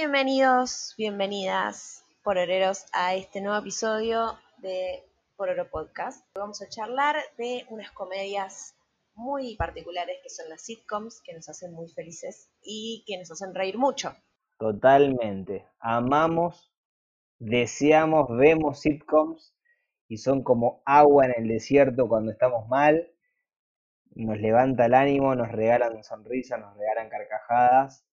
Bienvenidos, bienvenidas, pororeros, a este nuevo episodio de Pororo Podcast. Vamos a charlar de unas comedias muy particulares que son las sitcoms, que nos hacen muy felices y que nos hacen reír mucho. Totalmente. Amamos, deseamos, vemos sitcoms y son como agua en el desierto cuando estamos mal. Nos levanta el ánimo, nos regalan sonrisas, nos regalan carcajadas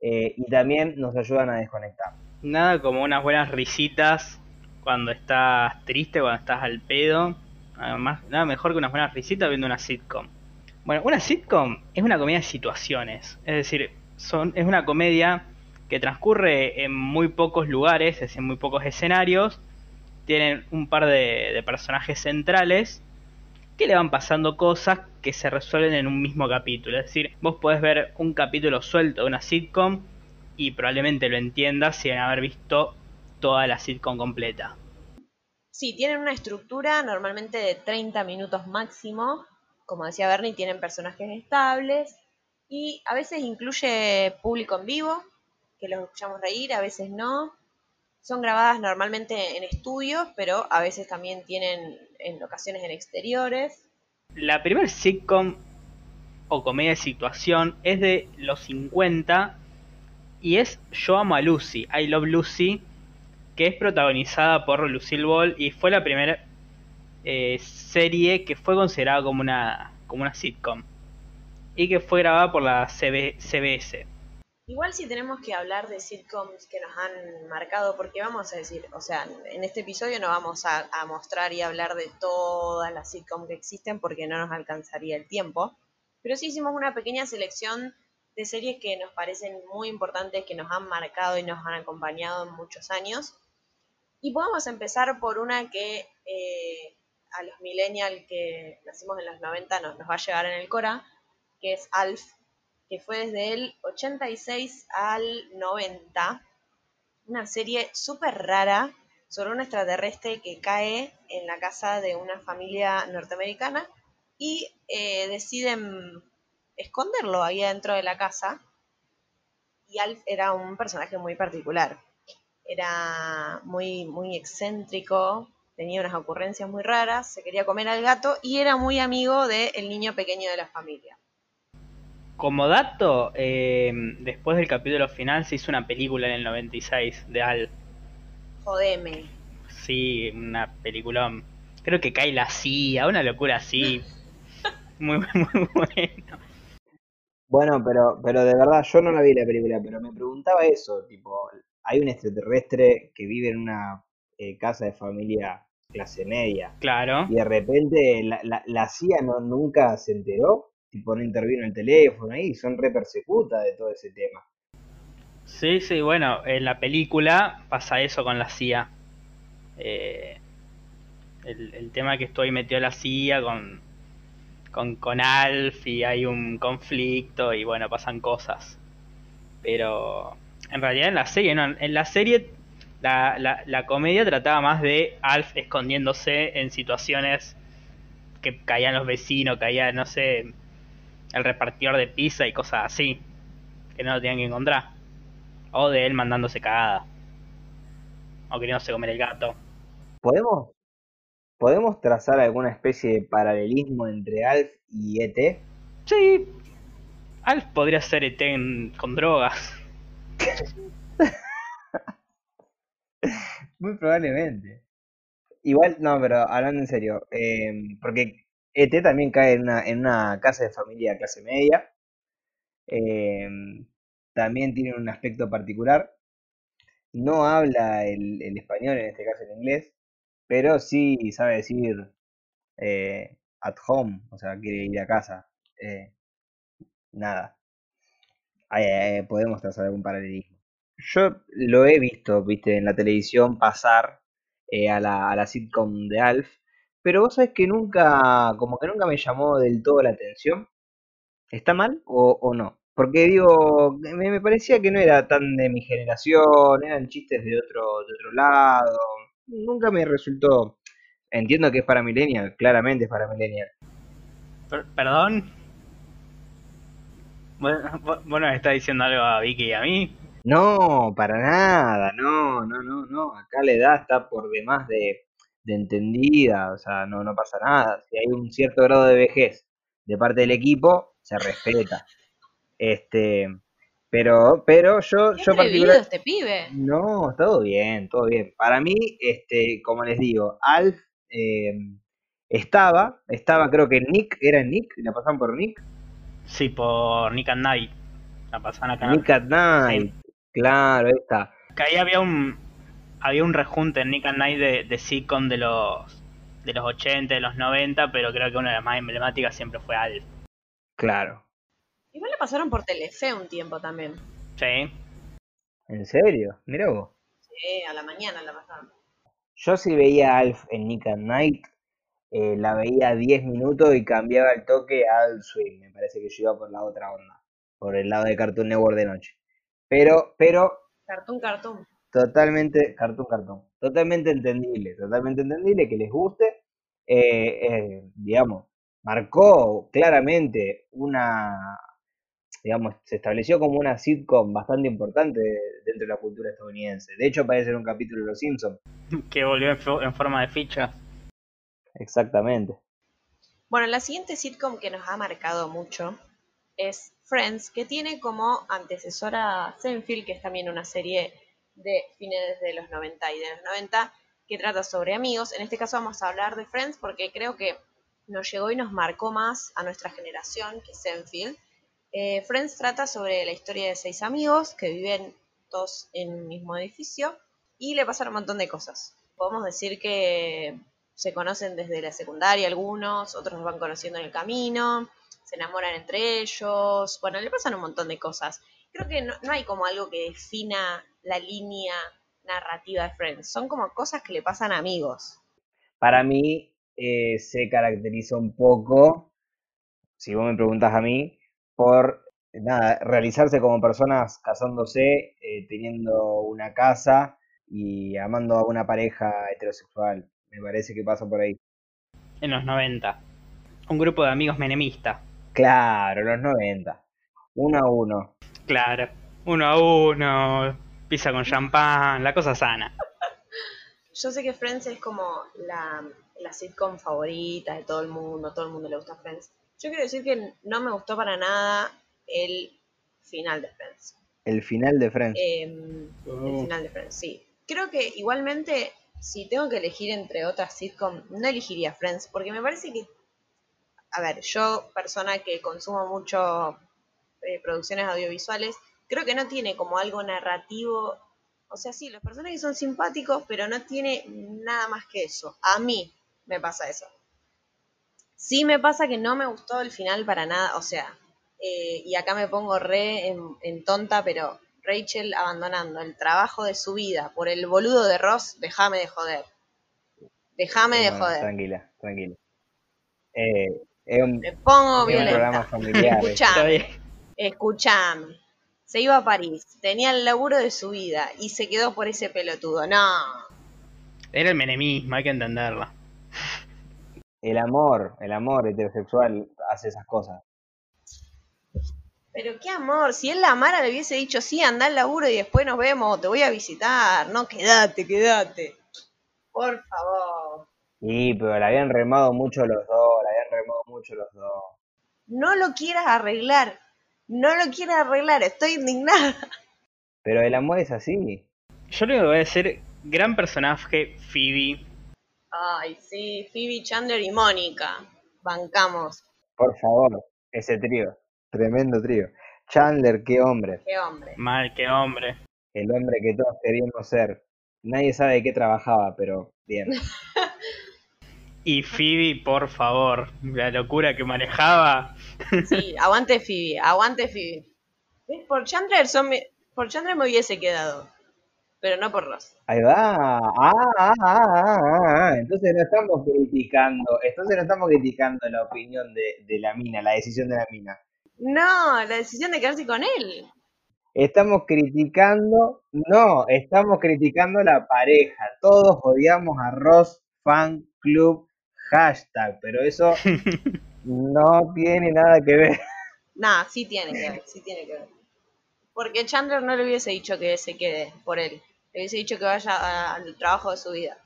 eh, y también nos ayudan a desconectar. Nada como unas buenas risitas cuando estás triste, cuando estás al pedo. Además, nada mejor que unas buenas risitas viendo una sitcom. Bueno, una sitcom es una comedia de situaciones. Es decir, son, es una comedia que transcurre en muy pocos lugares, es en muy pocos escenarios. Tienen un par de personajes centrales que le van pasando cosas que se resuelven en un mismo capítulo. Es decir, vos podés ver un capítulo suelto de una sitcom y probablemente lo entiendas sin haber visto toda la sitcom completa. Sí, tienen una estructura normalmente de 30 minutos máximo. Como decía Bernie, tienen personajes estables y a veces incluye público en vivo, que los escuchamos reír, a veces no. Son grabadas normalmente en estudios, pero a veces también tienen en ocasiones en exteriores. La primera sitcom o comedia de situación es de los 50 y es Yo amo a Lucy, I Love Lucy, que es protagonizada por Lucille Ball y fue la primera eh, serie que fue considerada como una, como una sitcom y que fue grabada por la CBS. Igual si tenemos que hablar de sitcoms que nos han marcado, porque vamos a decir, o sea, en este episodio no vamos a, mostrar y hablar de todas las sitcoms que existen porque no nos alcanzaría el tiempo, pero sí hicimos una pequeña selección de series que nos parecen muy importantes, que nos han marcado y nos han acompañado en muchos años. Y podemos empezar por una que eh, a los millennials que nacimos en los 90 nos, nos va a llegar en el Cora, que es Alf que fue desde el 86 al 90. Una serie súper rara sobre un extraterrestre que cae en la casa de una familia norteamericana y eh, deciden esconderlo ahí dentro de la casa. Y Alf era un personaje muy particular. Era muy, muy excéntrico, tenía unas ocurrencias muy raras, se quería comer al gato y era muy amigo del niño pequeño de la familia. Como dato, eh, después del capítulo final se hizo una película en el 96 de Al. Jodeme. Sí, una película. Creo que cae la CIA, una locura así. muy, muy bueno. Bueno, pero, pero de verdad yo no la vi la película, pero me preguntaba eso, tipo, hay un extraterrestre que vive en una eh, casa de familia clase media. Claro. Y de repente la, la, la CIA no, nunca se enteró tipo no intervino el teléfono ahí, son re persecutas de todo ese tema. Sí, sí, bueno, en la película pasa eso con la CIA. Eh, el, tema que estoy metido la CIA con, con, con Alf y hay un conflicto y bueno, pasan cosas. Pero en realidad en la serie, no, en la serie la, la, la comedia trataba más de Alf escondiéndose en situaciones que caían los vecinos, caía, no sé, el repartidor de pizza y cosas así, que no lo tenían que encontrar. O de él mandándose cagada. O queriéndose comer el gato. ¿Podemos, ¿Podemos trazar alguna especie de paralelismo entre Alf y ET? Sí. Alf podría ser ET con drogas. Muy probablemente. Igual, no, pero hablando en serio, eh, porque ET también cae en una, en una casa de familia clase media. Em, también tiene un aspecto particular. No habla el, español, en este caso el inglés, pero sí sabe decir eh, at home, o sea, quiere ir a casa. Eh, nada. podemos trazar algún paralelismo. Yo lo he visto, viste, en la televisión pasar eh, a la sitcom de Alf pero vos sabés que nunca, como que nunca me llamó del todo la atención. ¿Está mal o, o no? Porque digo, me, me, parecía que no era tan de mi generación, eran chistes de otro, de otro lado. Nunca me resultó. Entiendo que es para Millennial, claramente es para Millennial. ¿Perdón? Bueno, bueno, está diciendo algo a Vicky y a mí. No, para nada, no, no, no, no. Acá la edad está por demás de, de entendida, o sea, no, no pasa nada. Si hay un cierto grado de vejez de parte del equipo, se respeta. Este, pero, pero yo, ¿Qué yo particular, este pibe? no, todo bien, todo bien. Para mí, este, como les digo, Alf eh, estaba, estaba, creo que Nick, era Nick, la pasaban por Nick, Sí, por Nick and Night. La pasaban acá. Nick at Night, claro, ahí está. Que ahí había un había un rejunte en Nick and Night de, de sitcom de los de los 80, de los 90, pero creo que una de las más emblemáticas siempre fue Alf. Claro. Igual le pasaron por Telefe un tiempo también. Sí. ¿En serio? Mirá vos. Sí, a la mañana la pasaron. Yo si veía a Alf en Nick at Night, eh, la veía 10 minutos y cambiaba el toque a Adult Swim. Me parece que yo iba por la otra onda, por el lado de Cartoon Network de noche. Pero, pero Cartoon, cartoon. Totalmente, Cartoon Cartoon, totalmente entendible, totalmente entendible que les guste. Eh, eh, digamos, marcó claramente una, digamos, se estableció como una sitcom bastante importante dentro de la cultura estadounidense. De hecho, aparece en un capítulo de Los Simpsons. Que volvió en, en forma de ficha. Exactamente. Bueno, la siguiente sitcom que nos ha marcado mucho es Friends, que tiene como antecesora Seinfeld, que es también una serie de fines de los 90 y de los 90, que trata sobre amigos. En este caso vamos a hablar de Friends porque creo que nos llegó y nos marcó más a nuestra generación que Seinfeld. Eh, Friends trata sobre la historia de seis amigos que viven todos en un mismo edificio y le pasan un montón de cosas. Podemos decir que se conocen desde la secundaria algunos, otros los van conociendo en el camino, se enamoran entre ellos, bueno, le pasan un montón de cosas. Creo que no, no hay como algo que defina la línea narrativa de Friends, son como cosas que le pasan a amigos. Para mí eh, se caracteriza un poco, si vos me preguntas a mí, por nada, realizarse como personas casándose, eh, teniendo una casa y amando a una pareja heterosexual. Me parece que pasa por ahí. En los 90. Un grupo de amigos menemistas. Claro, los 90. Uno a uno. Claro. Uno a uno. Pizza con champán. La cosa sana. Yo sé que Friends es como la, la sitcom favorita de todo el mundo, todo el mundo le gusta Friends. Yo quiero decir que no me gustó para nada el final de Friends. El final de Friends. Eh, el final de Friends, sí. Creo que igualmente, si tengo que elegir entre otras sitcom, no elegiría Friends, porque me parece que, a ver, yo, persona que consumo mucho eh, producciones audiovisuales, creo que no tiene como algo narrativo. O sea, sí, los personajes son simpáticos, pero no tiene nada más que eso. A mí me pasa eso. Sí me pasa que no me gustó el final para nada, o sea, eh, y acá me pongo re en, en tonta, pero Rachel abandonando el trabajo de su vida por el boludo de Ross, déjame de joder. Déjame de Bueno, joder. tranquila, tranquila. Eh, es un, Me pongo es un programa familiar. Escuchame, escuchame. Se iba a París, tenía el laburo de su vida y se quedó por ese pelotudo. No. Era el menemismo, hay que entenderlo. El amor, el amor heterosexual hace esas cosas. Pero qué amor, si él la amara le hubiese dicho, sí, anda al laburo y después nos vemos, te voy a visitar. No, quédate, quédate. Por favor. Sí, pero la habían remado mucho los dos, la habían remado mucho los dos. No lo quieras arreglar. No lo quieras arreglar, estoy indignada. Pero el amor es así. Yo lo que voy a decir, gran personaje, Phoebe. Ay, sí, Phoebe, Chandler y Mónica. Bancamos. Por favor, ese trío. Tremendo trío. Chandler, qué hombre. Qué hombre. Mal, qué hombre. El hombre que todos queríamos ser. Nadie sabe de qué trabajaba, pero bien. Y Phoebe, por favor, la locura que manejaba. Sí, aguante Phoebe, aguante Phoebe. ¿Ves? Por Chandler, son mi- por Chandler me hubiese quedado. Pero no por Ross. Ahí va. Ah, ah, ah, ah, ah. Entonces no estamos criticando, entonces no estamos criticando la opinión de, de la mina, la decisión de la mina. No, la decisión de quedarse con él. Estamos criticando, no, estamos criticando la pareja. Todos odiamos a Ross Fan Club hashtag, pero eso no tiene nada que ver. Nah, sí tiene que ver, sí tiene que ver. Porque Chandler no le hubiese dicho que se quede por él. Le hubiese dicho que vaya a- al trabajo de su vida.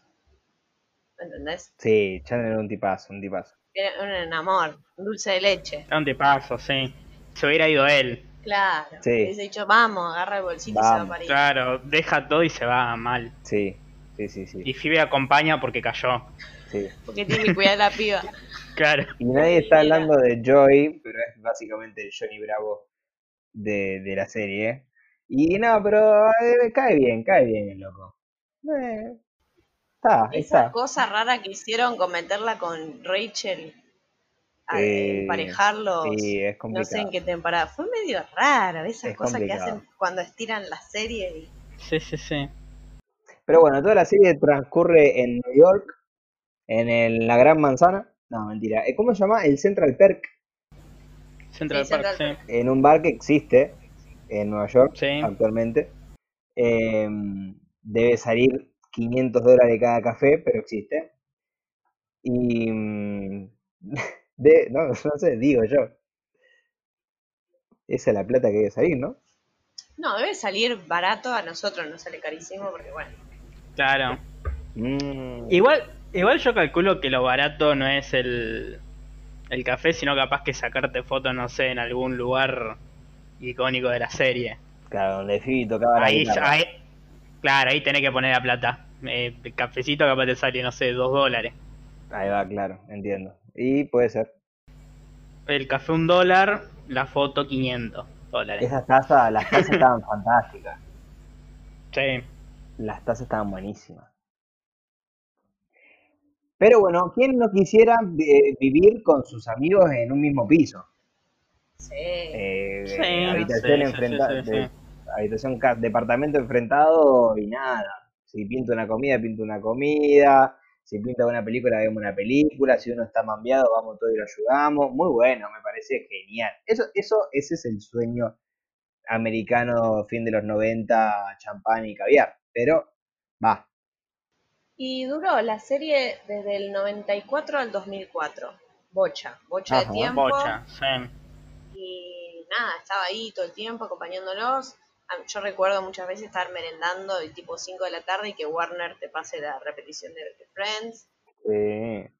¿Entendés? Sí, Chandler era un tipazo, un tipazo. Era un amor, un dulce de leche. Era un tipazo, sí. Se hubiera ido él. Claro. Sí. Le hubiese dicho, vamos, agarra el bolsito y se va para ahí. Claro, deja todo y se va mal. Sí, sí, sí, sí. Y Phoebe acompaña porque cayó. sí. Porque tiene que cuidar a la piba. Claro. Y nadie está hablando de Joy, pero es básicamente el Johnny Bravo de, de la serie. Y no, pero eh, cae bien, cae bien el loco. Eh, está, Esa está. cosa rara que hicieron con meterla con Rachel, a Eh, emparejarlos, Sí, es no sé en qué temporada. Fue medio raro esas Es cosas que complicado. hacen cuando estiran la serie. Y... Sí, sí, sí. Pero bueno, toda la serie transcurre en New York, en el- la Gran Manzana. No, mentira. Eh, ¿Cómo se llama? El Central Perk, Central Sí, Park, Central sí. en un bar que existe en Nueva York Sí. actualmente. Eh, debe salir 500 dólares cada café, pero existe. Y... mm, De, no, no sé, digo yo. Esa es la plata que debe salir, ¿no? No, debe salir barato, a nosotros no sale carísimo porque bueno. Claro. Mm, Igual, igual yo calculo que lo barato no es el, el café, sino capaz que sacarte fotos, no sé, en algún lugar icónico de la serie. claro, donde Phoebe tocaba la Ahí, claro, ahí tenés que poner la plata. Eh, el cafecito capaz te sale, no sé, dos dólares. Ahí va, claro, entiendo. Y puede ser. El café un dólar, la foto 500 dólares. Esas tazas, las tazas estaban fantásticas. Sí. Las tazas estaban buenísimas. Pero bueno, ¿quién no quisiera eh, vivir con sus amigos en un mismo piso? Sí. Eh, Sí, habitación sí, sí, enfrenta- sí, sí, de- sí. habitación departamento enfrentado y nada. Si pinto una comida, pinto una comida. Si pinta una película, vemos una película. Si uno está mambiado, vamos todos y lo ayudamos. Muy bueno, me parece genial. Eso, eso, ese es el sueño americano, fin de los 90, champán y caviar. Pero, va, Y duró la serie desde el 94 al 2004. Bocha, bocha Ajá. de tiempo. Bocha, sí. Y nada, estaba ahí todo el tiempo acompañándolos. Yo recuerdo muchas veces estar merendando de tipo 5 de la tarde y que Warner te pase la repetición de, Friends. sí.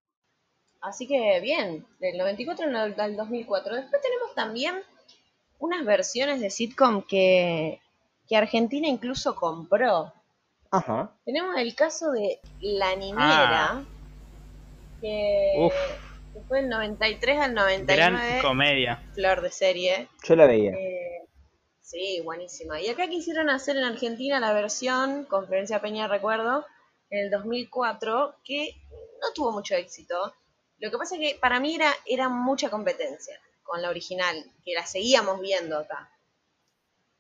Así que bien, del 94 al al 2004. Después tenemos también unas versiones de sitcom que, que Argentina incluso compró. Ajá. Tenemos el caso de La Niñera, Ah. que, Uf. que fue del 93 al Gran 99, comedia. flor de serie. Yo la veía. Eh, sí, buenísima. Y acá quisieron hacer en Argentina la versión, Conferencia Peña recuerdo, en el 2004, que no tuvo mucho éxito. Lo que pasa es que para mí era, era mucha competencia con la original, que la seguíamos viendo acá.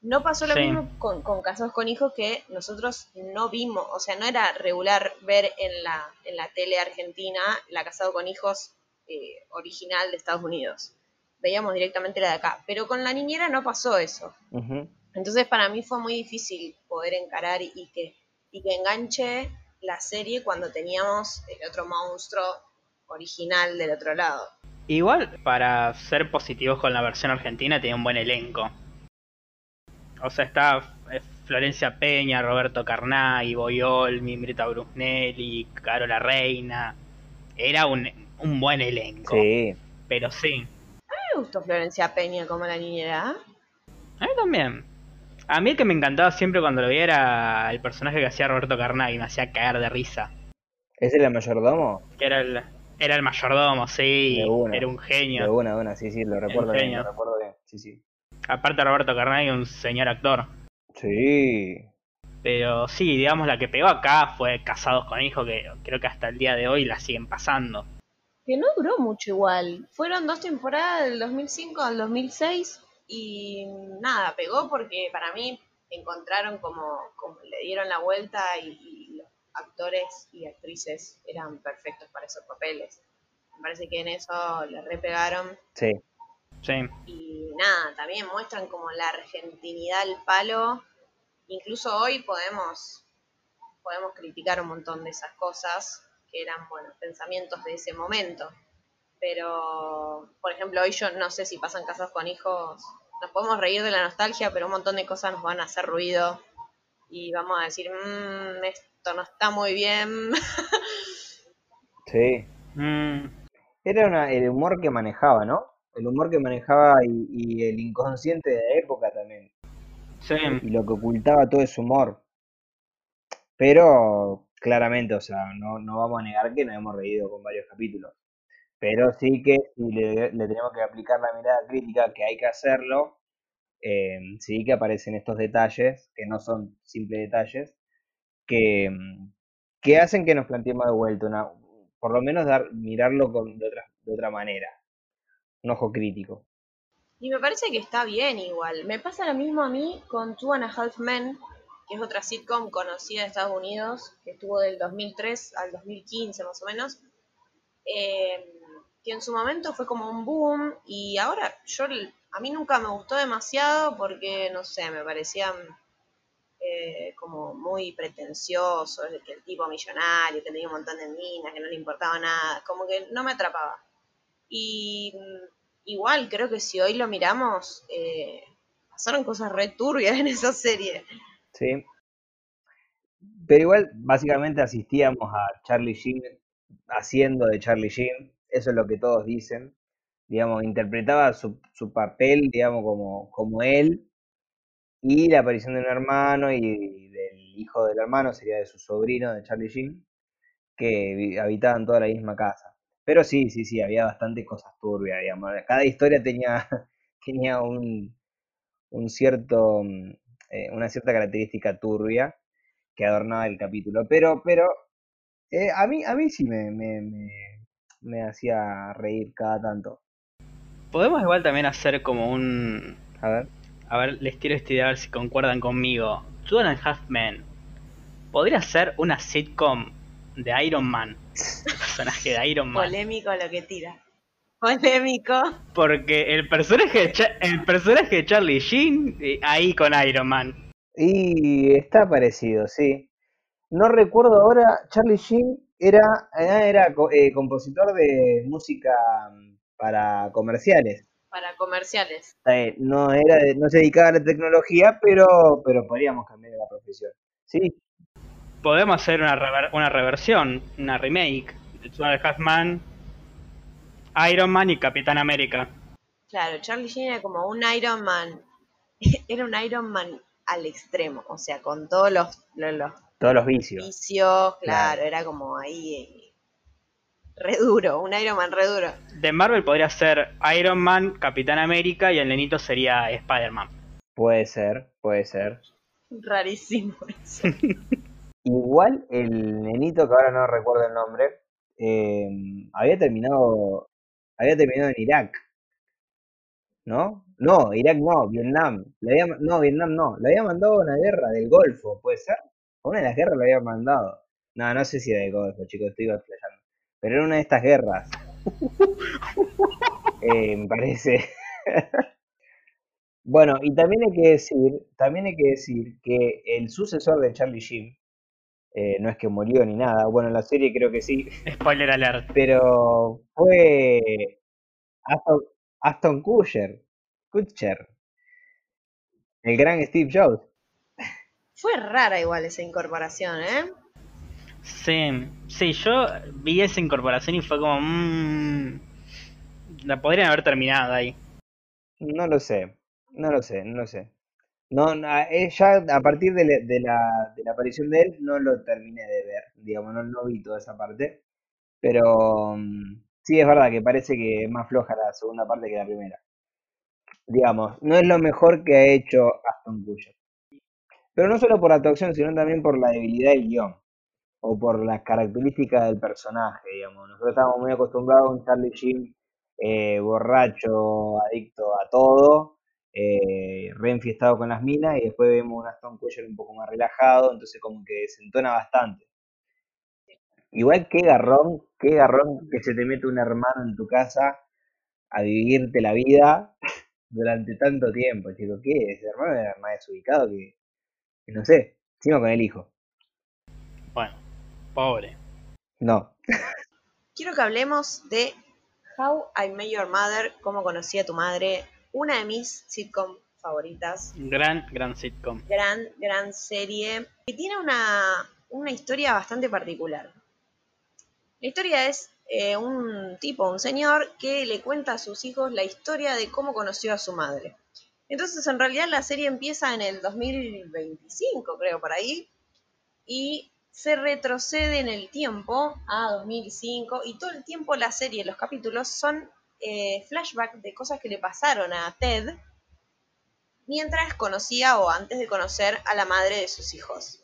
No pasó lo Sí. mismo con, con Casados con Hijos que nosotros no vimos, o sea, no era regular ver en la, en la tele argentina la Casado con Hijos eh, original de Estados Unidos. Veíamos directamente la de acá. Pero con la niñera no pasó eso. Entonces para mí fue muy difícil poder encarar y, que, y que enganche la serie cuando teníamos el otro monstruo original del otro lado. Igual, para ser positivos con la versión argentina, tenía un buen elenco. O sea, está eh, Florencia Peña, Roberto Carnay, Boyol, Mimbrita Brusnelli, Carola Reina. Era un, un buen elenco. Sí. Pero sí, Me gustó Florencia Peña como la niñera. a mí también. A mí el que me encantaba siempre cuando lo veía era el personaje que hacía Roberto Carnay, me hacía caer de risa. ¿Ese era el mayordomo? Que era el, era el mayordomo, sí, De una. era un genio. De una, de una, sí, sí, lo recuerdo bien, genio. lo recuerdo bien. Sí, sí. Aparte Roberto Carnay, un señor actor. Sí. Pero sí, digamos, la que pegó acá fue Casados con Hijos, que creo que hasta el día de hoy la siguen pasando. Que no duró mucho igual. Fueron dos temporadas del 2005 al 2006 y nada, pegó porque para mí encontraron como, como le dieron la vuelta y, y los actores y actrices eran perfectos para esos papeles. Me parece que en eso le repegaron Sí. Sí, y nada, también muestran como la argentinidad al palo. Incluso hoy podemos, podemos criticar un montón de esas cosas que eran, bueno, pensamientos de ese momento. Pero, por ejemplo, hoy yo no sé si pasan casas con hijos, nos podemos reír de la nostalgia, pero un montón de cosas nos van a hacer ruido y vamos a decir, mmm, esto no está muy bien. Sí. Mm, Era una- el humor que manejaba, ¿no? El humor que manejaba y, y el inconsciente de la época también. sí. Y lo que ocultaba todo ese humor. Pero claramente, o sea, no, no vamos a negar que nos hemos reído con varios capítulos. Pero sí que si le, le tenemos que aplicar la mirada crítica, que hay que hacerlo, eh, sí que aparecen estos detalles, que no son simples detalles, que, que hacen que nos planteemos de vuelta, una, por lo menos dar, mirarlo con, de, otra, de otra manera, un ojo crítico. Y me parece que está bien igual. Me pasa lo mismo a mí con Two and a Half Men, que es otra sitcom conocida de Estados Unidos, que estuvo del 2003 al 2015 más o menos, eh, que en su momento fue como un boom y ahora yo a mí nunca me gustó demasiado porque, no sé, me parecían eh, como muy pretenciosos, de que el tipo millonario, que tenía un montón de minas, que no le importaba nada, como que no me atrapaba. Y mm, igual creo que si hoy lo miramos, eh, pasaron cosas re turbias en esa serie. ¿sí? Pero igual, básicamente asistíamos a Charlie Sheen haciendo de Charlie Sheen, eso es lo que todos dicen, digamos, interpretaba su, su papel, digamos, como, como él, y la aparición de un hermano y del hijo del hermano, sería de su sobrino, de Charlie Sheen, que habitaban toda la misma casa. Pero sí, sí, sí, había bastantes cosas turbias, digamos. Cada historia tenía, tenía un, un cierto, mm, eh, una cierta característica turbia que adornaba el capítulo. Pero, pero eh, a mí, a mí sí me, me, me, me hacía reír cada tanto. Podemos igual también hacer como un... A ver. A ver, les tiro esta idea a ver si concuerdan conmigo. Two and a Half Men. Podría ser una sitcom de Iron Man. El personaje de Iron Man. Polémico lo que tira. Polémico. Porque el personaje de, Cha- el personaje de Charlie Sheen, eh, ahí con Iron Man. Y está parecido, sí. No recuerdo ahora, Charlie Sheen era, ah, era eh, compositor de música mm, para comerciales. Para comerciales. Eh, no era, no se dedicaba a la tecnología, pero, pero podríamos cambiar la profesión. Sí, Podemos hacer una, rever- una reversión, una remake de Two and a Half Men, Iron Man y Capitán América. Claro, Charlie Sheen era como un Iron Man. Era un Iron Man al extremo. O sea, con todos los, los, los todos los vicios. vicios. Claro, Claro. era como ahí. eh, Re duro, un Iron Man re duro. De Marvel podría ser Iron Man, Capitán América y el nenito sería Spider-Man. Puede ser, puede ser. Rarísimo eso. Igual el nenito, que ahora no recuerdo el nombre, eh, había terminado, había terminado en Irak, ¿no? No, Irak no, Vietnam. Le había, ma- no, Vietnam no. Le había mandado a una guerra del Golfo, ¿puede ser? A una de las guerras lo había mandado. No, no sé si era del Golfo, chicos, estoy flasheando. Pero era una de estas guerras. Eh, me parece. Bueno, y también hay que decir, también hay que decir que el sucesor de Charlie Sheen, eh, no es que murió ni nada, bueno, en la serie creo que sí, Spoiler alert. pero fue Aston, Aston Kutcher, Kutcher, el gran Steve Jobs. Fue rara igual esa incorporación, ¿eh? Sí, sí, yo vi esa incorporación y fue como... mmm, la podrían haber terminado ahí. No lo sé, no lo sé, no lo sé. No, no, eh, ya a partir de la aparición de él no lo terminé de ver, digamos, no, no vi toda esa parte. Pero mm, sí es verdad que parece que es más floja la segunda parte que la primera. Digamos, no es lo mejor que ha hecho Aston Kutcher. Pero no solo por la actuación, sino también por la debilidad del guion. O por las características del personaje, digamos. Nosotros estábamos muy acostumbrados a un Charlie Sheen eh, borracho, adicto a todo, eh, re enfiestado con las minas, y después vemos un Aston Kutcher un poco más relajado, entonces como que desentona bastante. Igual qué garrón, qué garrón que se te mete un hermano en tu casa a vivirte la vida durante tanto tiempo, chico. ¿Qué? Ese hermano era más desubicado que, que no sé, encima con el hijo. Bueno, pobre. No, Quiero que hablemos de How I Met Your Mother, cómo conocí a tu madre, una de mis sitcom favoritas. Gran, gran sitcom. Gran, gran serie. Que tiene una, una historia bastante particular. La historia es eh, un tipo, un señor, que le cuenta a sus hijos la historia de cómo conoció a su madre. Entonces, en realidad, la serie empieza en el 2025, creo, por ahí, y se retrocede en el tiempo a 2005, y todo el tiempo la serie, los capítulos, son eh, flashbacks de cosas que le pasaron a Ted mientras conocía o antes de conocer a la madre de sus hijos.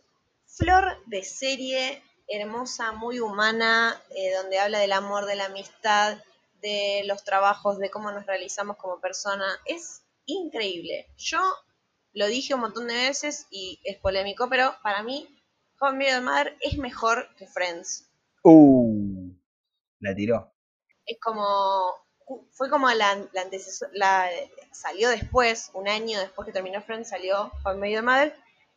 Flor de serie hermosa, muy humana, eh, donde habla del amor, de la amistad, de los trabajos, de cómo nos realizamos como persona. Es increíble. Yo lo dije un montón de veces y es polémico, pero para mí, How I Mother es mejor que Friends. Uh, la tiró. Es como. Fue como la, la, salió después, un año después que terminó Friends, salió How I Mother.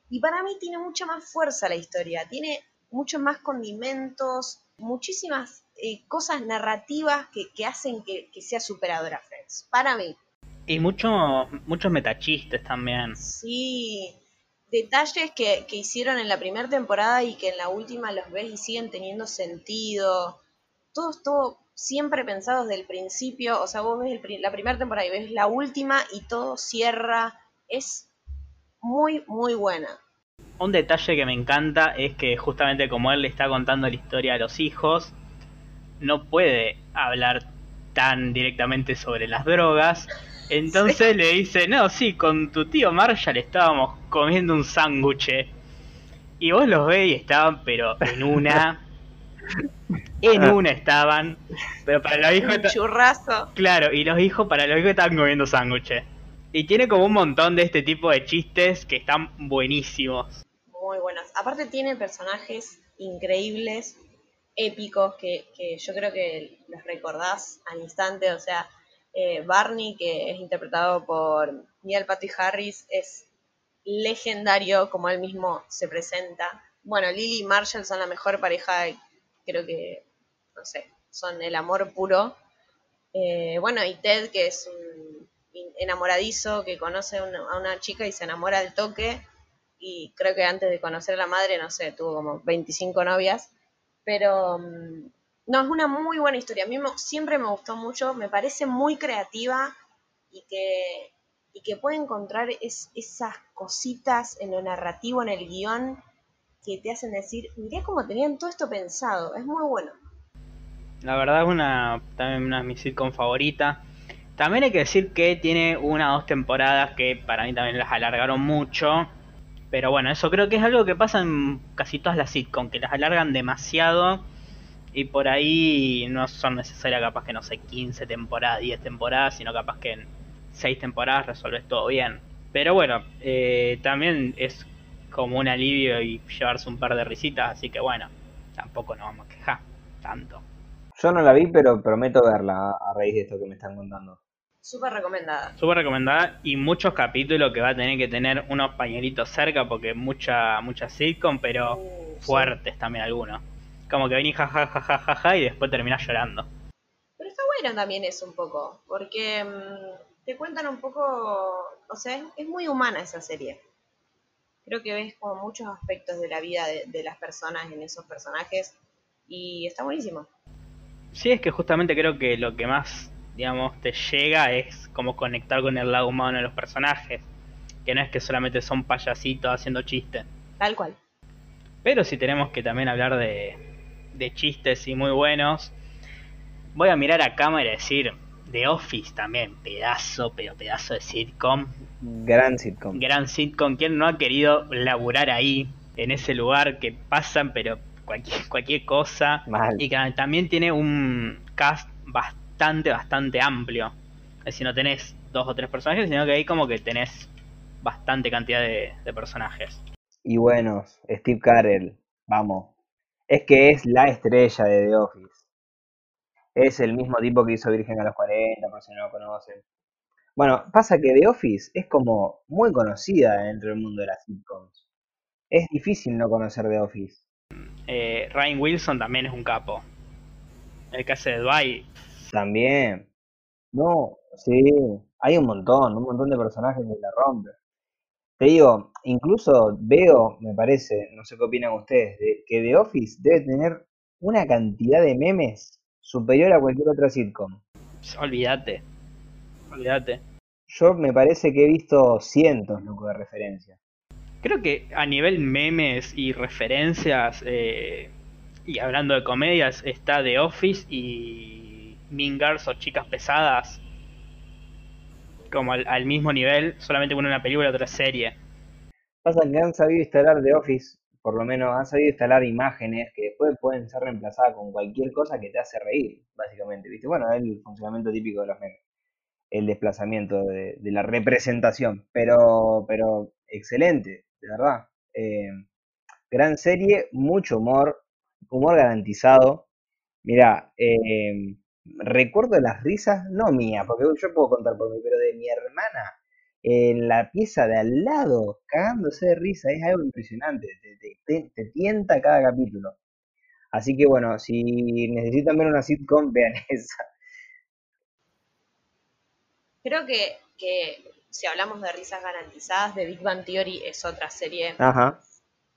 Y para mí tiene mucha más fuerza la historia. Tiene muchos más condimentos, muchísimas eh, cosas narrativas que, hacen que, sea superadora Friends. Para mí. Y muchos muchos metachistes también. Sí, detalles que, hicieron en la primera temporada y que en la última los ves y siguen teniendo sentido. Todo estuvo siempre pensado desde el principio. O sea, vos ves la primera temporada y ves la última y todo cierra. Es muy, muy buena. Un detalle que me encanta es que justamente como él le está contando la historia a los hijos, no puede hablar tan directamente sobre las drogas. Entonces le dice, no, sí, con tu tío Marshall estábamos comiendo un sándwich. Y vos los ves y estaban, pero en una... En una estaban, pero para los hijos... Un churrazo. Claro, y los hijos, para los hijos estaban comiendo sándwiches. Y tiene como un montón de este tipo de chistes que están buenísimos. Muy buenos. Aparte tiene personajes increíbles, épicos, que, yo creo que los recordás al instante. O sea, eh, Barney, que es interpretado por Neil Patrick Harris, es legendario como él mismo se presenta. Bueno, Lily y Marshall son la mejor pareja, creo que, no sé, son el amor puro. Eh, bueno, y Ted, que es un enamoradizo que conoce a una, chica y se enamora del toque. Y creo que antes de conocer a la madre, no sé, tuvo como 25 novias. Pero mm, no, es una muy buena historia. A mí siempre me gustó mucho, me parece muy creativa y que, y que puede encontrar esas cositas en lo narrativo, en el guion, que te hacen decir, mirá cómo tenían todo esto pensado. Es muy bueno. La verdad es una, también una de mis sitcom favoritas. También hay que decir que tiene una o dos temporadas que para mí también las alargaron mucho. Pero bueno, eso creo que es algo que pasa en casi todas las sitcoms, que las alargan demasiado y por ahí no son necesarias capaz que no sé 15 temporadas, 10 temporadas, sino capaz que en 6 temporadas resuelves todo bien. Pero bueno, eh, también es como un alivio y llevarse un par de risitas, así que bueno, tampoco nos vamos a quejar tanto. Yo no la vi, pero prometo verla a raíz de esto que me están contando. Súper recomendada. Súper recomendada y muchos capítulos que va a tener que tener unos pañuelitos cerca porque mucha mucha sitcom, pero uh, fuertes también algunos. Como que venís jajajajaja y después terminás llorando. Pero está bueno también eso un poco, porque mm, te cuentan un poco, o sea, es, muy humana esa serie. Creo que ves como muchos aspectos de la vida de las personas en esos personajes y está buenísimo. Sí, es que justamente creo que lo que más, digamos, te llega es como conectar con el lado humano de los personajes. Que no es que solamente son payasitos haciendo chistes. Tal cual. Pero si tenemos que también hablar de, de chistes y muy buenos, voy a mirar a cámara y decir, The Office también, pedazo, pero pedazo de sitcom. Gran sitcom. Gran sitcom. ¿Quién no ha querido laburar ahí, en ese lugar que pasan, pero cualquier, cualquier cosa. Y que también tiene un cast bastante, bastante amplio. Es decir, no tenés dos o tres personajes, sino que ahí como que tenés bastante cantidad de, personajes. Y bueno, Steve Carell, vamos. Es que es la estrella de The Office. Es el mismo tipo que hizo Virgen a los 40, por si no lo conocen. Bueno, pasa que The Office es como muy conocida dentro del mundo de las sitcoms. Es difícil no conocer The Office. Eh, Ryan Wilson también es un capo. El que hace de Dwight. También. No, Sí, hay un montón, un montón de personajes que la rompen. Te digo, incluso veo, me parece, no sé qué opinan ustedes, de, que The Office debe tener una cantidad de memes superior a cualquier otra sitcom. Olvídate, olvídate. Yo me parece que he visto cientos, loco, de referencias. Creo que a nivel memes y referencias, eh, y hablando de comedias, está The Office y Mingers o Chicas Pesadas como al, mismo nivel, solamente con una película otra serie. Pasa que han sabido instalar The Office, por lo menos han sabido instalar imágenes que después pueden ser reemplazadas con cualquier cosa que te hace reír, básicamente, ¿viste? Bueno, es el funcionamiento típico de los memes, el desplazamiento de, la representación, pero, pero excelente, de verdad. Eh, gran serie, mucho humor, humor garantizado. Mira, eh, recuerdo las risas, no mía, porque yo puedo contar por mí, pero de mi hermana en la pieza de al lado, cagándose de risa, es algo impresionante, te, te, tienta cada capítulo. Así que bueno, si necesitan ver una sitcom, vean esa. Creo que, que si hablamos de risas garantizadas, de Big Bang Theory es otra serie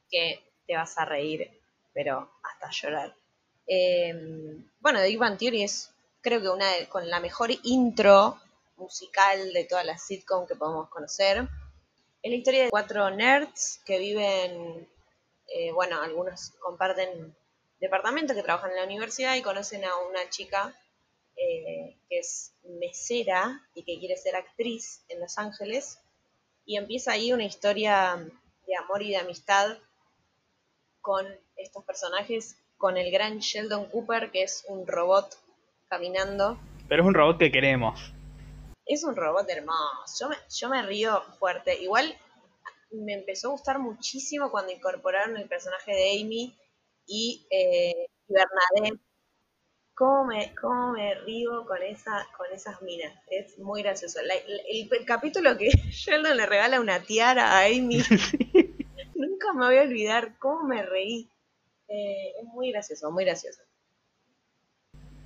que te vas a reír, pero hasta llorar. Eh, bueno, The Big Bang Theory es creo que una con la mejor intro musical de todas las sitcom que podemos conocer. Es la historia de cuatro nerds que viven, eh, bueno, algunos comparten departamento, que trabajan en la universidad y conocen a una chica eh, que es mesera y que quiere ser actriz en Los Ángeles. Y empieza ahí una historia de amor y de amistad con estos personajes, con el gran Sheldon Cooper, que es un robot caminando. Pero es un robot que queremos. Es un robot hermoso. Yo me, yo me río fuerte. Igual me empezó a gustar muchísimo cuando incorporaron el personaje de Amy y eh, Bernadette. ¿Cómo me, ¿Cómo me río con, esa, con esas minas? Es muy gracioso. el, capítulo que Sheldon le regala una tiara a Amy. Nunca me voy a olvidar cómo me reí. Eh, es muy gracioso, muy gracioso.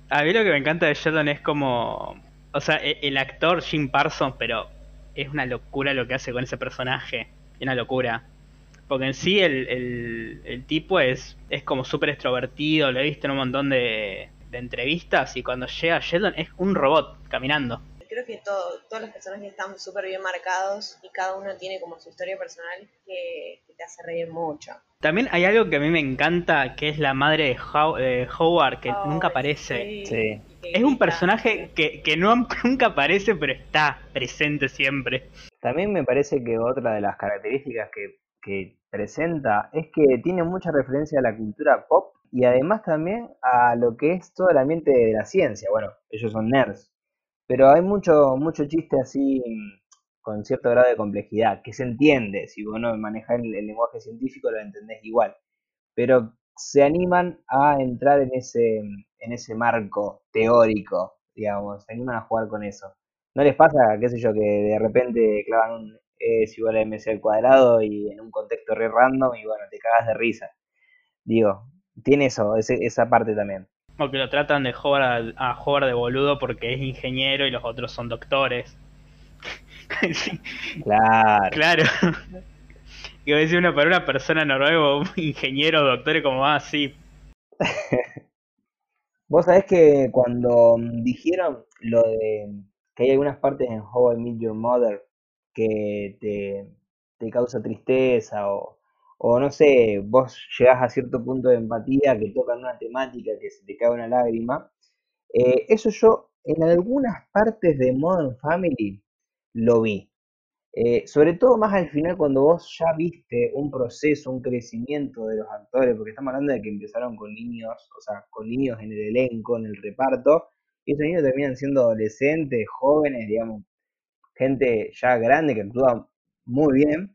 A mí lo que me encanta de Sheldon es como. O sea, e-, el actor Jim Parsons, pero es una locura lo que hace con ese personaje. Es una locura. Porque en sí el, el, tipo es, es como súper extrovertido, lo he visto en un montón de, de entrevistas y cuando llega Sheldon es un robot caminando creo que todo, todos los personajes están súper bien marcados y cada uno tiene como su historia personal que, te hace reír mucho. También hay algo que a mí me encanta, que es la madre de, Howard, que nunca aparece. Es un personaje que, que no, nunca aparece, pero está presente siempre. También me parece que otra de las características que, que presenta es que tiene mucha referencia a la cultura pop y además también a lo que es todo el ambiente de la ciencia. Bueno, ellos son nerds, pero hay mucho, mucho chiste así con cierto grado de complejidad, que se entiende, si vos no manejas el, lenguaje científico lo entendés igual, pero se animan a entrar en ese, en ese marco teórico, digamos, se animan a jugar con eso. ¿No les pasa, qué sé yo, que de repente clavan un e es igual a mc al cuadrado y en un contexto re random y bueno, te cagas de risa? Digo, tiene eso, esa parte también. O que lo tratan de jugar a, jugar de boludo porque es ingeniero y los otros son doctores. Claro. Claro. Que decir una para una persona normal, ingeniero, doctor, como así. Vos sabés que cuando dijeron lo de que hay algunas partes en How I Meet Your Mother que te, te causa tristeza o, o no sé, vos llegás a cierto punto de empatía que tocan una temática que se te cae una lágrima. Eh, eso yo en algunas partes de Modern Family lo vi. Eh, sobre todo más al final cuando vos ya viste un proceso, un crecimiento de los actores, porque estamos hablando de que empezaron con niños, o sea, con niños en el elenco, en el reparto, y esos niños terminan siendo adolescentes, jóvenes, digamos, gente ya grande que actúa muy bien,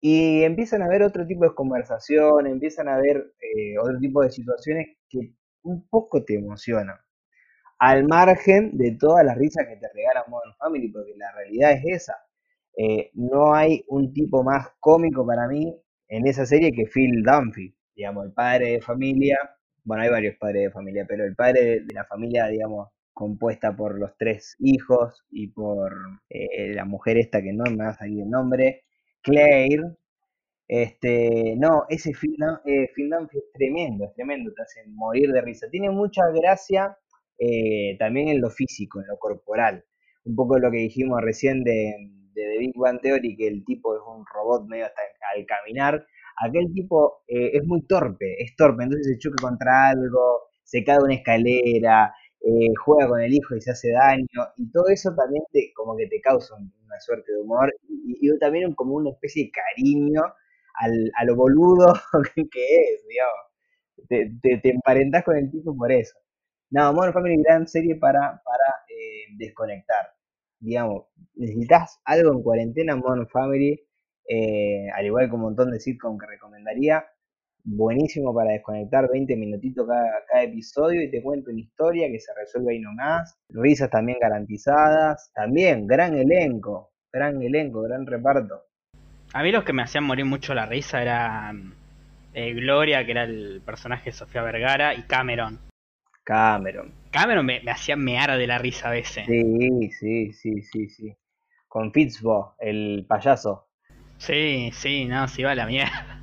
y empiezan a haber otro tipo de conversación, empiezan a haber eh, otro tipo de situaciones que un poco te emocionan. Al margen de todas las risas que te regala Modern Family, porque la realidad es esa. Eh, no hay un tipo más cómico para mí en esa serie que Phil Dunphy, digamos, el padre de familia. Bueno, hay varios padres de familia, pero el padre de la familia, digamos, compuesta por los tres hijos y por eh, la mujer esta que no me va a salir el nombre, Claire. Este, no, ese film, eh, es tremendo, es tremendo, te hace morir de risa. Tiene mucha gracia eh, también en lo físico, en lo corporal. Un poco lo que dijimos recién de, de The Big Bang Theory, que el tipo es un robot medio hasta al caminar. Aquel tipo eh, es muy torpe, es torpe, entonces se choca contra algo, se cae de una escalera, eh, juega con el hijo y se hace daño, y todo eso también te, como que te causa una suerte de humor, y, también como una especie de cariño al, a lo boludo que es, digamos. Te, te, emparentás con el tipo por eso. No, Modern Family, gran serie para, para eh, desconectar. Digamos, necesitas algo en cuarentena, Modern Family, eh, al igual que un montón de sitcom que recomendaría, buenísimo para desconectar 20 minutitos cada, episodio y te cuento una historia que se resuelve ahí nomás. Risas también garantizadas. También, gran elenco, gran elenco, gran reparto. A mí los que me hacían morir mucho la risa era eh, Gloria, que era el personaje de Sofía Vergara, y Cameron. Cameron. Cameron me, me hacía mear de la risa a veces. Sí, sí, sí, sí, sí. Con Fitzbo, el payaso. Sí, sí, no, sí va la mierda.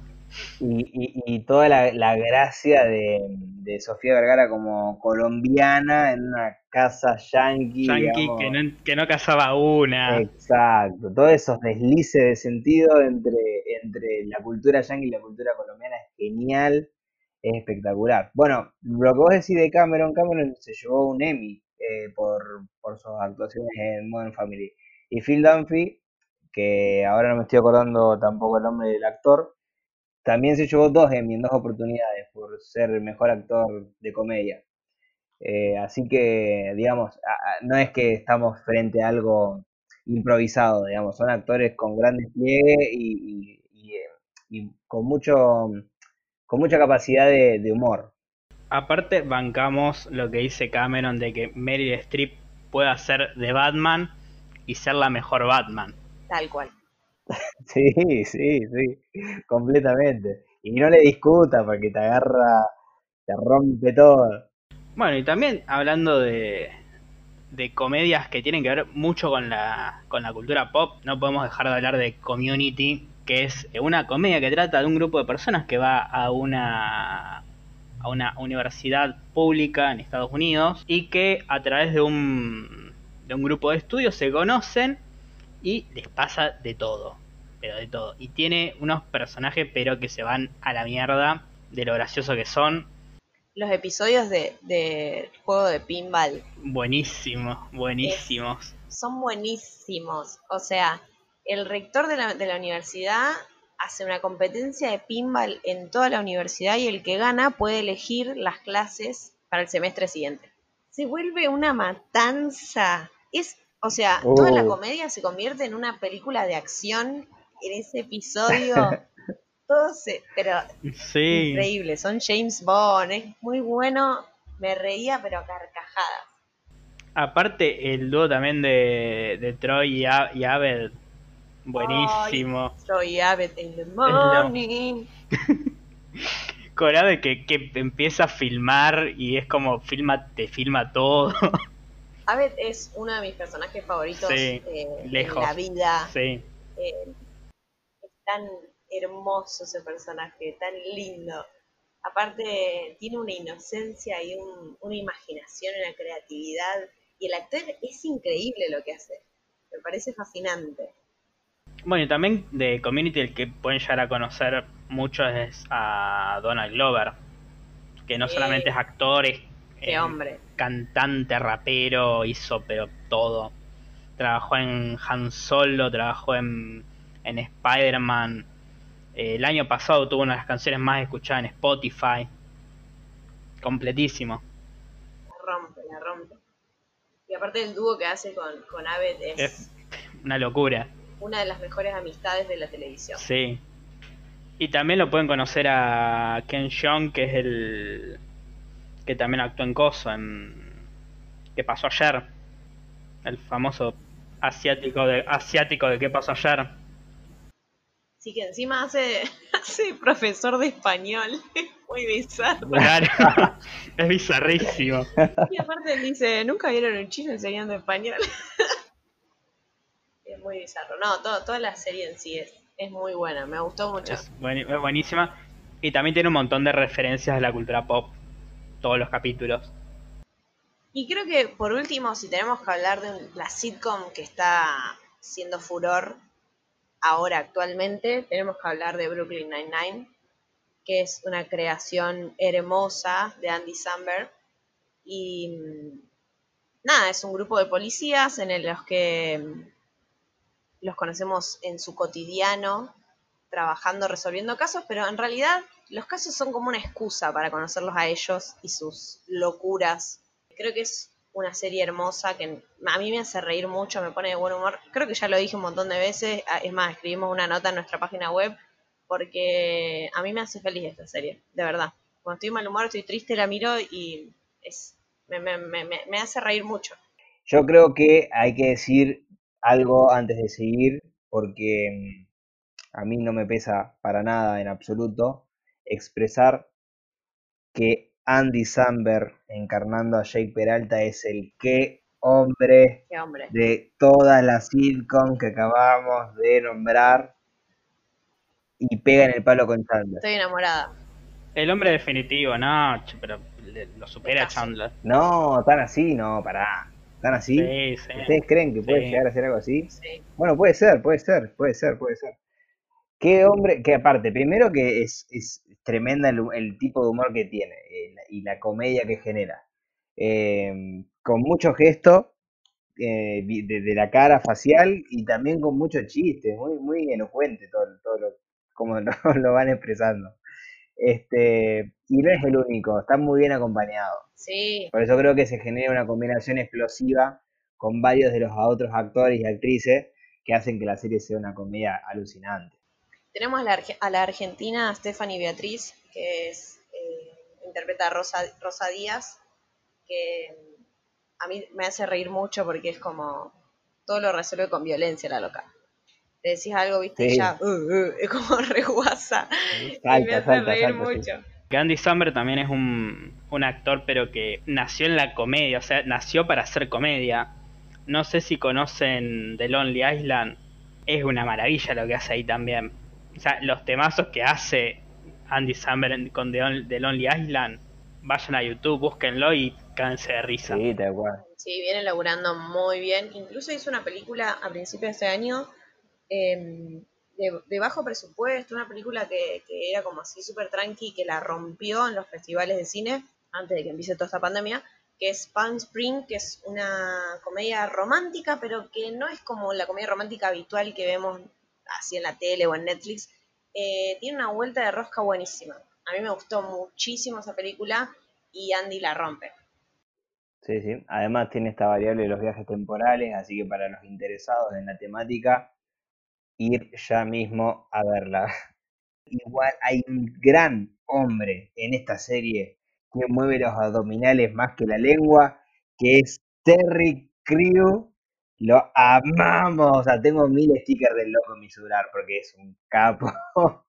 Y, y, toda la, gracia de, Sofía Vergara como colombiana en una casa yankee. Yankee que, no, que no casaba una. Exacto, todos esos deslices de sentido entre, entre la cultura yankee y la cultura colombiana es genial, es espectacular. Bueno, lo que vos decís de Cameron, Cameron se llevó un Emmy eh, por, por sus actuaciones en Modern Family. Y Phil Dunphy, que ahora no me estoy acordando tampoco el nombre del actor, también se llevó dos Emmy en dos oportunidades por ser el mejor actor de comedia. Eh, así que, digamos, no es que estamos frente a algo improvisado, digamos, son actores con gran despliegue y, y, con mucho con mucha capacidad de, de, humor. Aparte, bancamos lo que dice Cameron de que Meryl Streep pueda ser de Batman y ser la mejor Batman. Tal cual. Sí, sí, sí, completamente. Y no le discuta porque te agarra, te rompe todo. Bueno, y también hablando de, de comedias que tienen que ver mucho con la, con la cultura pop, no podemos dejar de hablar de Community, que es una comedia que trata de un grupo de personas que va a una a una universidad pública en Estados Unidos y que a través de un, de un grupo de estudios se conocen y les pasa de todo, pero de todo. Y tiene unos personajes pero que se van a la mierda de lo gracioso que son. Los episodios de, juego de pinball. Buenísimos, buenísimos. son buenísimos. O sea, el rector de la, de la universidad hace una competencia de pinball en toda la universidad y el que gana puede elegir las clases para el semestre siguiente. Se vuelve una matanza. Es o sea, toda la oh. comedia se convierte en una película de acción en ese episodio. Todo se, pero increíble, son James Bond, es muy bueno, me reía pero a carcajadas. Aparte el dúo también de, de Troy y, Abed, buenísimo. Troy y Abed in the morning. Con Abed que, que empieza a filmar y es como filma, te filma todo. Abed es uno de mis personajes favoritos eh, en la vida. Eh, es tan hermoso ese personaje, tan lindo. Aparte, tiene una inocencia y una imaginación, una creatividad. Y el actor es increíble lo que hace. Me parece fascinante. Bueno, y también de Community el que pueden llegar a conocer mucho es a Donald Glover, que no solamente es actor, es hombre. Cantante, rapero, hizo pero todo. Trabajó en Han Solo, trabajó en, en Spider-Man. Eh, el año pasado tuvo una de las canciones más escuchadas en Spotify. Completísimo. La rompe, la rompe. Y aparte el dúo que hace con, con Abed es, es una locura. Una de las mejores amistades de la televisión. Sí. Y también lo pueden conocer a Ken Jeong, que es el, que también actuó en Coso, en ¿Qué pasó ayer? El famoso asiático de asiático de ¿Qué pasó ayer? Sí, que encima hace, hace profesor de español. Muy bizarro. Claro, es bizarrísimo. Y aparte él dice, ¿nunca vieron un chino enseñando español? Muy bizarro. No, todo, toda la serie en sí es, es muy buena, me gustó mucho. Es, buen- es buenísima. Y también tiene un montón de referencias a la cultura pop. Todos los capítulos. Y creo que por último, si tenemos que hablar de un- la sitcom que está siendo furor ahora actualmente, tenemos que hablar de Brooklyn Nine-Nine, que es una creación hermosa de Andy Samberg. Y mm, nada, es un grupo de policías en los que mm, los conocemos en su cotidiano, trabajando, resolviendo casos, pero en realidad los casos son como una excusa para conocerlos a ellos y sus locuras. Creo que es una serie hermosa que a mí me hace reír mucho, me pone de buen humor. Creo que ya lo dije un montón de veces, ah, es más, escribimos una nota en nuestra página web porque a mí me hace feliz esta serie, de verdad. Cuando estoy mal humor, estoy triste, la miro y es me, me, me- me hace reír mucho. Yo creo que hay que decir algo antes de seguir, porque mm, a mí no me pesa para nada en absoluto expresar que Andy Samberg encarnando a Jake Peralta es el que hombre Qué hombre. de todas las sitcoms que acabamos de nombrar y pega en el palo con Chandler. Estoy enamorada. El hombre definitivo, no, pero lo supera. Chandler. No, tan así, no, pará. ¿Tan así? Sí, sí. ¿Ustedes creen que puede Sí. llegar a ser algo así? Sí. Bueno, puede ser, puede ser, puede ser, puede ser. Qué hombre, que aparte, primero que es, es tremenda el, el tipo de humor que tiene eh, y la comedia que genera. Eh, con mucho gesto eh, de, de la cara facial y también con mucho chiste, muy, muy elocuente todo, todo lo, como lo, lo van expresando. Este, y no es el único, está muy bien acompañado. Sí, Por eso creo que se genera una combinación explosiva con varios de los otros actores y actrices que hacen que la serie sea una comedia alucinante. Tenemos a la, arge- a la argentina Stephanie Beatriz, que es, eh, interpreta a Rosa, Rosa Díaz, que a mí me hace reír mucho porque es como todo lo resuelve con violencia la loca. Le decís algo, viste, y Sí. ya, uh, uh, es como re guasa. y me Salta, hace salta, reír salta. sí. mucho. Que Andy Samberg también es un, un actor, pero que nació en la comedia, o sea, nació para hacer comedia. No sé si conocen The Lonely Island, es una maravilla lo que hace ahí también. O sea, los temazos que hace Andy Samberg con The, On- The Lonely Island, vayan a YouTube, búsquenlo y cánse de risa. Sí. Sí, viene laburando muy bien. Incluso hizo una película a principios de este año eh, de, bajo presupuesto, una película que, que era como así súper tranqui, que la rompió en los festivales de cine antes de que empiece toda esta pandemia, que es Palm Spring, que es una comedia romántica, pero que no es como la comedia romántica habitual que vemos así en la tele o en Netflix. Eh, tiene una vuelta de rosca buenísima. A mí me gustó muchísimo esa película y Andy la rompe. Sí, sí. Además tiene esta variable de los viajes temporales, así que para los interesados en la temática, ir ya mismo a verla. Igual hay un gran hombre en esta serie que mueve los abdominales más que la lengua, que es Terry Crew. Lo amamos. O sea, tengo mil stickers del loco en porque es un capo.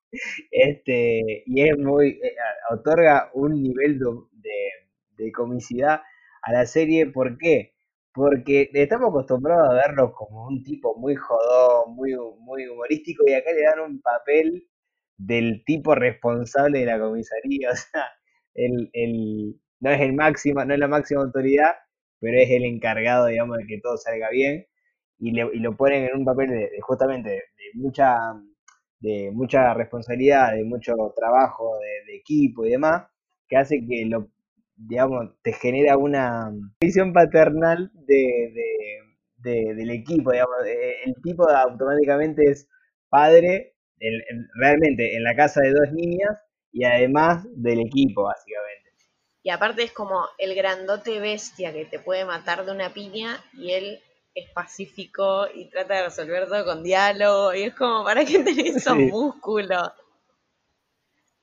Este, y es muy, eh, otorga un nivel de, de- de comicidad a la serie. ¿Por qué? Porque estamos acostumbrados a verlo como un tipo muy jodón, muy, muy humorístico, y acá le dan un papel del tipo responsable de la comisaría. O sea, el, el- no es el máximo, no es la máxima autoridad, pero es el encargado, digamos, de que todo salga bien. Y, le- y lo ponen en un papel de, justamente de, de mucha de mucha responsabilidad, de mucho trabajo de, de equipo y demás, que hace que lo, digamos, te genera una visión paternal de, de- de- del equipo, digamos, eh, el tipo automáticamente es padre en- en- realmente en la casa de dos niñas y además del equipo, básicamente. Y aparte es como el grandote bestia que te puede matar de una piña y él es pacífico y trata de resolver todo con diálogo y es como, ¿para qué tenés esos Sí. músculos?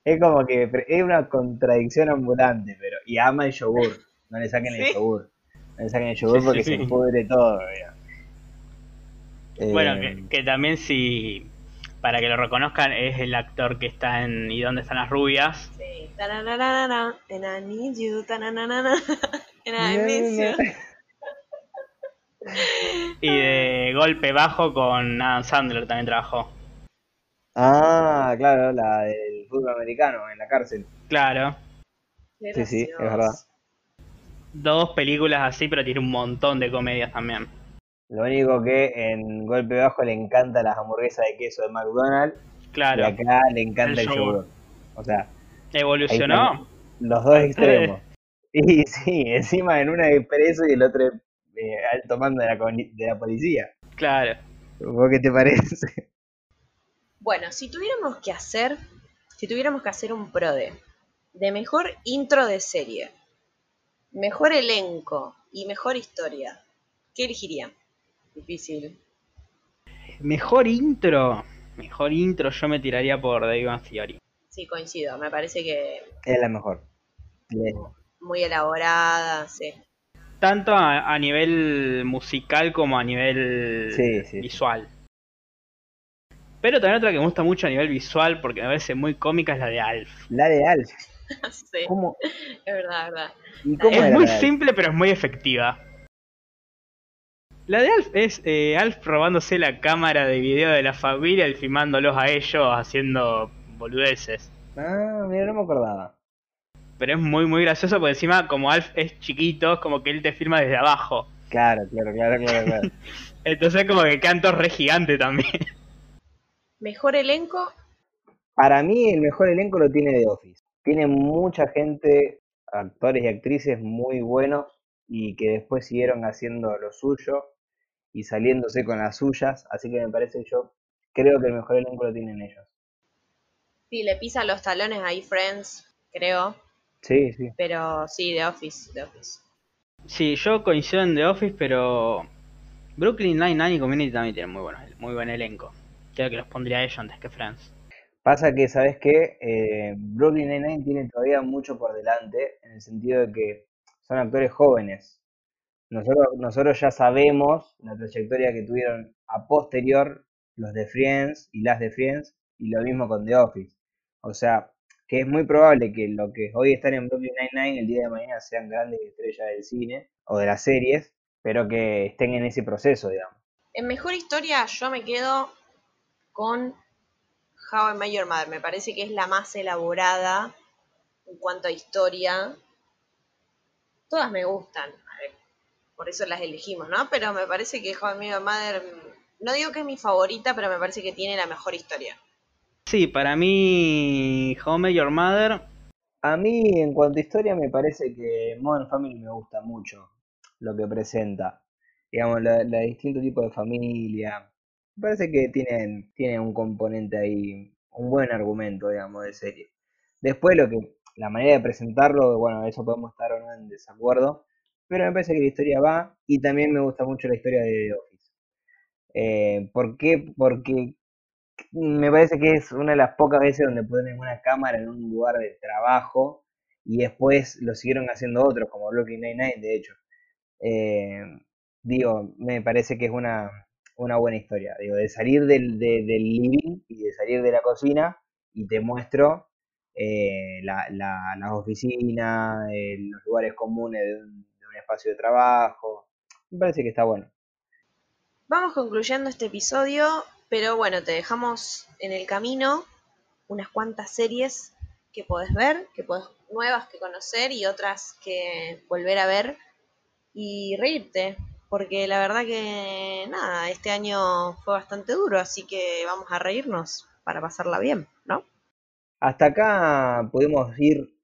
Es como que es una contradicción ambulante, pero y ama el yogur, no le saquen el yogur, no le saquen el yogur Sí, porque sí. se pudre todo. Bueno, Eh, que, que también si para que lo reconozcan, es el actor que está en ¿Y dónde están las rubias? Sí. Tananana, and I need you, tananana, and I miss you. Y de golpe bajo con Adam Sandler también trabajó. Ah, claro, la del fútbol americano en la cárcel. Claro, Sí, sí, es verdad. dos películas así, pero tiene un montón de comedias también. Lo único que en Golpe Bajo le encanta las hamburguesas de queso de McDonald's Claro, y acá le encanta El el yogur. yogur. O sea, evolucionó. los dos extremos. Y sí, encima en una es preso y el otro es eh, alto mando de la, de la policía. Claro. ¿Vos qué te parece? Bueno, si tuviéramos que hacer, si tuviéramos que hacer un prode de mejor intro de serie, mejor elenco y mejor historia, ¿qué elegirían? Difícil. Mejor intro. Mejor intro yo me tiraría por Big Bang Theory. Sí, coincido. Me parece que Es la mejor. Muy elaborada, sí. Tanto a, a nivel musical como a nivel Sí, sí. visual. Pero también otra que me gusta mucho a nivel visual porque me parece muy cómica es la de Alf. La de Alf. sí, ¿Cómo, es verdad, es verdad. ¿Y cómo Es muy simple pero es muy efectiva. La de Alf es eh, Alf robándose la cámara de video de la familia y filmándolos a ellos haciendo boludeces. Ah, mira, no me acordaba. Pero es muy muy gracioso porque encima como Alf es chiquito es como que él te filma desde abajo. Claro, claro, claro, claro, claro. Entonces como que todos re gigante también. Mejor elenco, Para mí el mejor elenco lo tiene The Office. Tiene mucha gente, actores y actrices muy buenos y que después siguieron haciendo lo suyo y saliéndose con las suyas. Así que me parece yo, creo que el mejor elenco lo tienen ellos. sí, le pisa los talones ahí Friends, creo. Sí, sí. Pero sí, The Office, The Office. Sí, yo coincido en The Office, pero Brooklyn Nine-Nine y Community también tienen muy, buenos, muy buen elenco. Creo que los pondría ellos antes que Friends. Pasa que, ¿sabes qué? Eh, Brooklyn Nine-Nine tiene todavía mucho por delante, en el sentido de que son actores jóvenes. Nosotros, nosotros ya sabemos la trayectoria que tuvieron a posterior los de Friends y las de Friends, y lo mismo con The Office. O sea, que es muy probable que lo que hoy están en Brooklyn Nine-Nine el día de mañana sean grandes estrellas del cine o de las series, pero que estén en ese proceso, digamos. En mejor historia yo me quedo con How I Met Your Mother. Me parece que es la más elaborada en cuanto a historia. Todas me gustan, por eso las elegimos, ¿no? Pero me parece que How I Met Your Mother, no digo que es mi favorita, pero me parece que tiene la mejor historia. Sí, para mí, How I Met Your Mother, A mí, en cuanto a historia, me parece que Modern Family me gusta mucho lo que presenta. Digamos, la, la distinto tipo de familia. Parece que tienen, tiene un componente ahí, un buen argumento, digamos, de serie. Después, lo que, la manera de presentarlo, bueno, eso podemos estar o no en desacuerdo. Pero me parece que la historia va, y también me gusta mucho la historia de The Office. Eh, ¿por qué? Porque me parece que es una de las pocas veces donde ponen una cámara en un lugar de trabajo y después lo siguieron haciendo otros, como Brooklyn Nine-Nine, de hecho. Eh, digo, me parece que es una, una buena historia. Digo, de salir del, de- del living y de salir de la cocina y te muestro eh, la, la, las oficinas, eh, los lugares comunes de un, de un espacio de trabajo. Me parece que está bueno. Vamos concluyendo este episodio, pero bueno, te dejamos en el camino unas cuantas series que podés ver, que podés, nuevas que conocer y otras que volver a ver y reírte, porque la verdad que nada, este año fue bastante duro, así que vamos a reírnos para pasarla bien, ¿no? Hasta acá pudimos ir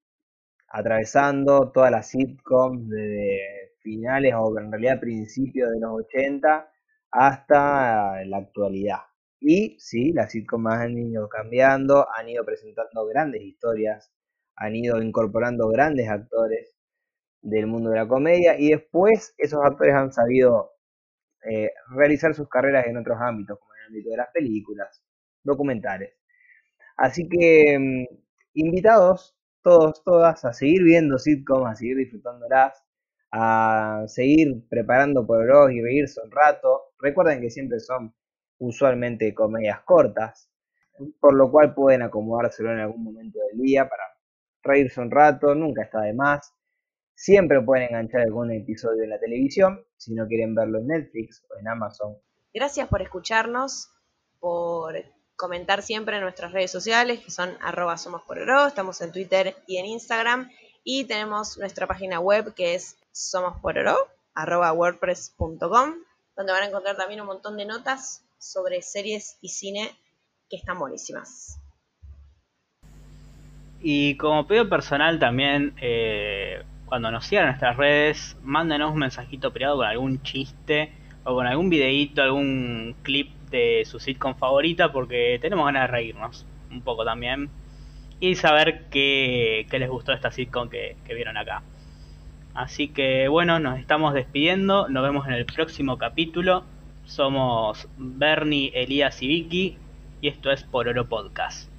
atravesando todas las sitcoms desde finales o en realidad principios de los 80 hasta la actualidad. Y sí, las sitcoms han ido cambiando, han ido presentando grandes historias, han ido incorporando grandes actores del mundo de la comedia y después esos actores han sabido eh, realizar sus carreras en otros ámbitos, como en el ámbito de las películas, documentales. Así que mm, invitados todos, todas a seguir viendo sitcoms, a seguir disfrutándolas, a seguir preparando por y reírse un rato. Recuerden que siempre son usualmente comedias cortas. por lo cual pueden acomodárselo en algún momento del día para reírse un rato, nunca está de más. Siempre pueden enganchar algún episodio en la televisión, si no quieren verlo en Netflix o en Amazon. Gracias por escucharnos, por comentar siempre en nuestras redes sociales, que son arroba somos por estamos en Twitter y en Instagram, y tenemos nuestra página web que es somospororo, arroba wordpress.com, donde van a encontrar también un montón de notas sobre series y cine que están buenísimas. Y como pedido personal también, eh, cuando nos sigan nuestras redes, mándenos un mensajito privado con algún chiste o con algún videíto, algún clip de su sitcom favorita, porque tenemos ganas de reírnos un poco también y saber qué, les gustó esta sitcom que, que vieron acá. Así que bueno, nos estamos despidiendo, nos vemos en el próximo capítulo. Somos Bernie, Elías y Vicky y esto es Por Oro Podcast.